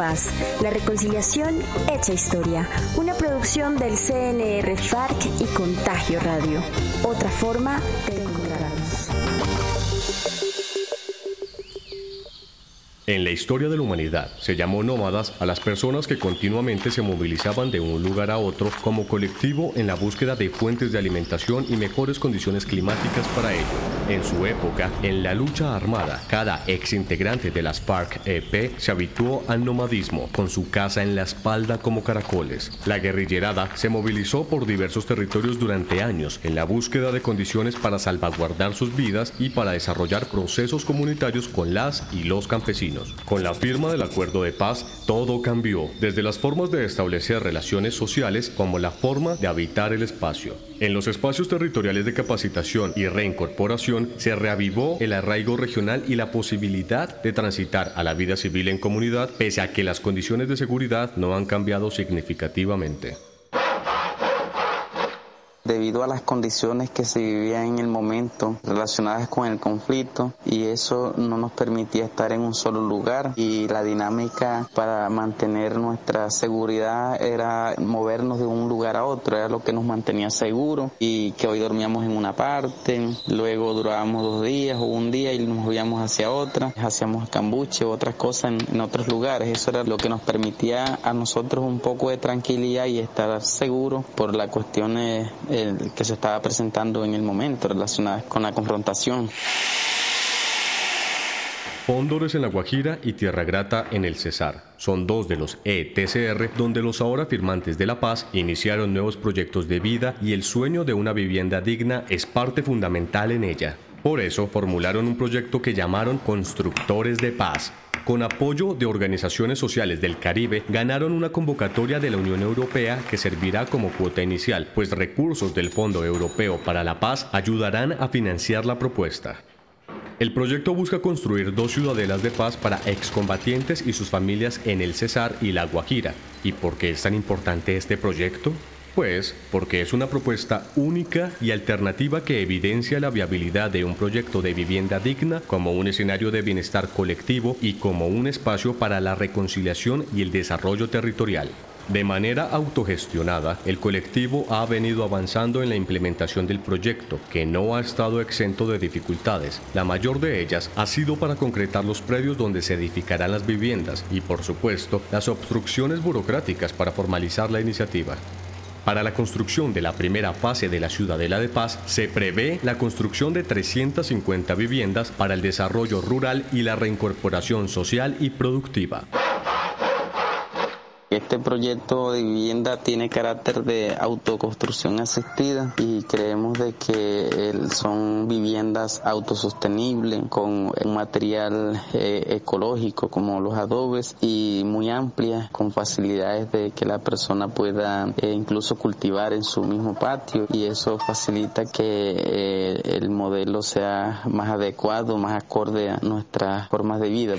la reconciliación hecha historia. Una producción del CNR FARC y Contagio Radio. Otra forma de En la historia de la humanidad se llamó nómadas a las personas que continuamente se movilizaban de un lugar a otro como colectivo en la búsqueda de fuentes de alimentación y mejores condiciones climáticas para ello. En su época, en la lucha armada, cada ex integrante de las FARC-EP se habituó al nomadismo, con su casa en la espalda como caracoles. La guerrillerada se movilizó por diversos territorios durante años en la búsqueda de condiciones para salvaguardar sus vidas y para desarrollar procesos comunitarios con las y los campesinos. Con la firma del acuerdo de paz, todo cambió, desde las formas de establecer relaciones sociales como la forma de habitar el espacio. En los espacios territoriales de capacitación y reincorporación se reavivó el arraigo regional y la posibilidad de transitar a la vida civil en comunidad pese a que las condiciones de seguridad no han cambiado significativamente debido a las condiciones que se vivían en el momento relacionadas con el conflicto y eso no nos permitía estar en un solo lugar y la dinámica para mantener nuestra seguridad era movernos de un lugar a otro, era lo que nos mantenía seguros y que hoy dormíamos en una parte, luego durábamos dos días o un día y nos movíamos hacia otra, hacíamos cambuche o otras cosas en, en otros lugares, eso era lo que nos permitía a nosotros un poco de tranquilidad y estar seguros por las cuestiones que se estaba presentando en el momento relacionadas con la confrontación. Póndores en la Guajira y Tierra Grata en el Cesar. Son dos de los ETCR donde los ahora firmantes de la paz iniciaron nuevos proyectos de vida y el sueño de una vivienda digna es parte fundamental en ella. Por eso formularon un proyecto que llamaron Constructores de Paz, con apoyo de organizaciones sociales del Caribe, ganaron una convocatoria de la Unión Europea que servirá como cuota inicial, pues recursos del Fondo Europeo para la Paz ayudarán a financiar la propuesta. El proyecto busca construir dos ciudadelas de paz para excombatientes y sus familias en el Cesar y la Guajira. ¿Y por qué es tan importante este proyecto? Pues porque es una propuesta única y alternativa que evidencia la viabilidad de un proyecto de vivienda digna como un escenario de bienestar colectivo y como un espacio para la reconciliación y el desarrollo territorial. De manera autogestionada, el colectivo ha venido avanzando en la implementación del proyecto, que no ha estado exento de dificultades. La mayor de ellas ha sido para concretar los predios donde se edificarán las viviendas y, por supuesto, las obstrucciones burocráticas para formalizar la iniciativa. Para la construcción de la primera fase de la Ciudadela de Paz se prevé la construcción de 350 viviendas para el desarrollo rural y la reincorporación social y productiva. Este proyecto de vivienda tiene carácter de autoconstrucción asistida y creemos de que son viviendas autosostenibles con un material eh, ecológico como los adobes y muy amplias con facilidades de que la persona pueda eh, incluso cultivar en su mismo patio y eso facilita que eh, el modelo sea más adecuado, más acorde a nuestras formas de vida.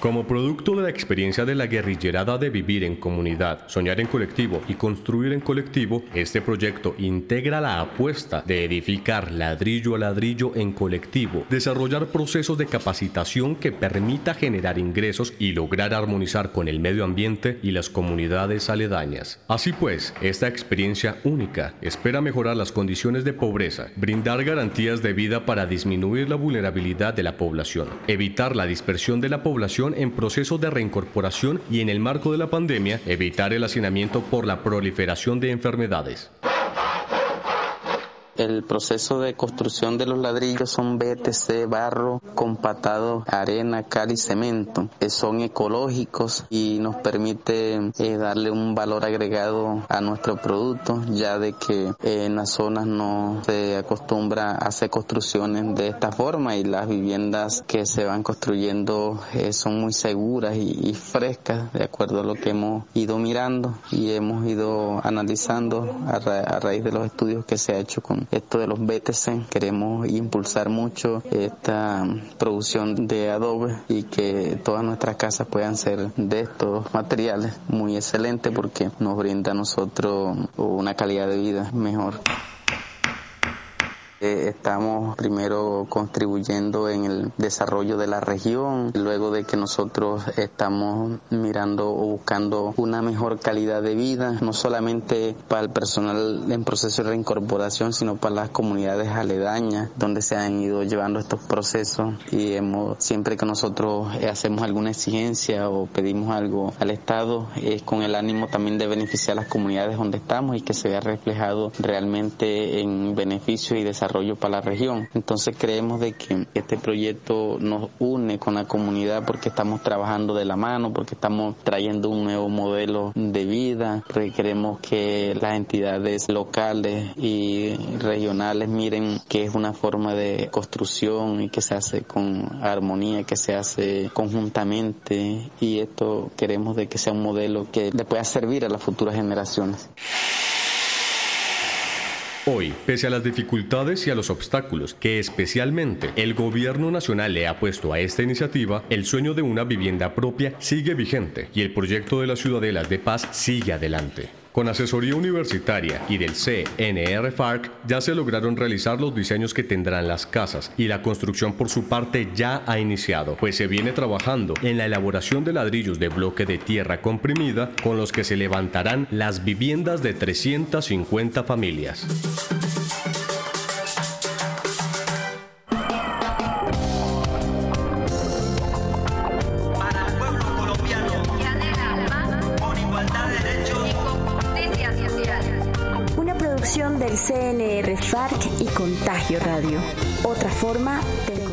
Como producto de la experiencia de la guerrillerada de vivir en comunidad, soñar en colectivo y construir en colectivo, este proyecto integra la apuesta de edificar ladrillo a ladrillo en colectivo, desarrollar procesos de capacitación que permita generar ingresos y lograr armonizar con el medio ambiente y las comunidades aledañas. Así pues, esta experiencia única espera mejorar las condiciones de pobreza, brindar garantías de vida para disminuir la vulnerabilidad de la población, evitar la dispersión de la población en proceso de reincorporación y en el marco de la pandemia evitar el hacinamiento por la proliferación de enfermedades. El proceso de construcción de los ladrillos son BTC, barro, compatado, arena, cal y cemento. son ecológicos y nos permite eh, darle un valor agregado a nuestro producto, ya de que eh, en las zonas no se acostumbra a hacer construcciones de esta forma y las viviendas que se van construyendo eh, son muy seguras y, frescas, de acuerdo a lo que hemos ido mirando y hemos ido analizando a raíz de los estudios que se ha hecho con esto de los BTC. Queremos impulsar mucho esta producción de adobe y que todas nuestras casas puedan ser de estos materiales muy excelente porque nos brinda a nosotros una calidad de vida mejor. Estamos primero contribuyendo en el desarrollo de la región, luego de que nosotros estamos mirando o buscando una mejor calidad de vida, no solamente para el personal en proceso de reincorporación, sino para las comunidades aledañas donde se han ido llevando estos procesos. Y hemos, siempre que nosotros hacemos alguna exigencia o pedimos algo al Estado, es con el ánimo también de beneficiar a las comunidades donde estamos y que se vea reflejado realmente en beneficio y desarrollo para la región. Entonces creemos de que este proyecto nos une con la comunidad porque estamos trabajando de la mano, porque estamos trayendo un nuevo modelo de vida, porque queremos que las entidades locales y regionales miren que es una forma de construcción y que se hace con armonía, que se hace conjuntamente y esto queremos de que sea un modelo que le pueda servir a las futuras generaciones. Hoy, pese a las dificultades y a los obstáculos que especialmente el gobierno nacional le ha puesto a esta iniciativa, el sueño de una vivienda propia sigue vigente y el proyecto de las ciudadelas de paz sigue adelante. Con asesoría universitaria y del CNR FARC ya se lograron realizar los diseños que tendrán las casas y la construcción por su parte ya ha iniciado, pues se viene trabajando en la elaboración de ladrillos de bloque de tierra comprimida con los que se levantarán las viviendas de 350 familias. Del CNR FARC y Contagio Radio. Otra forma de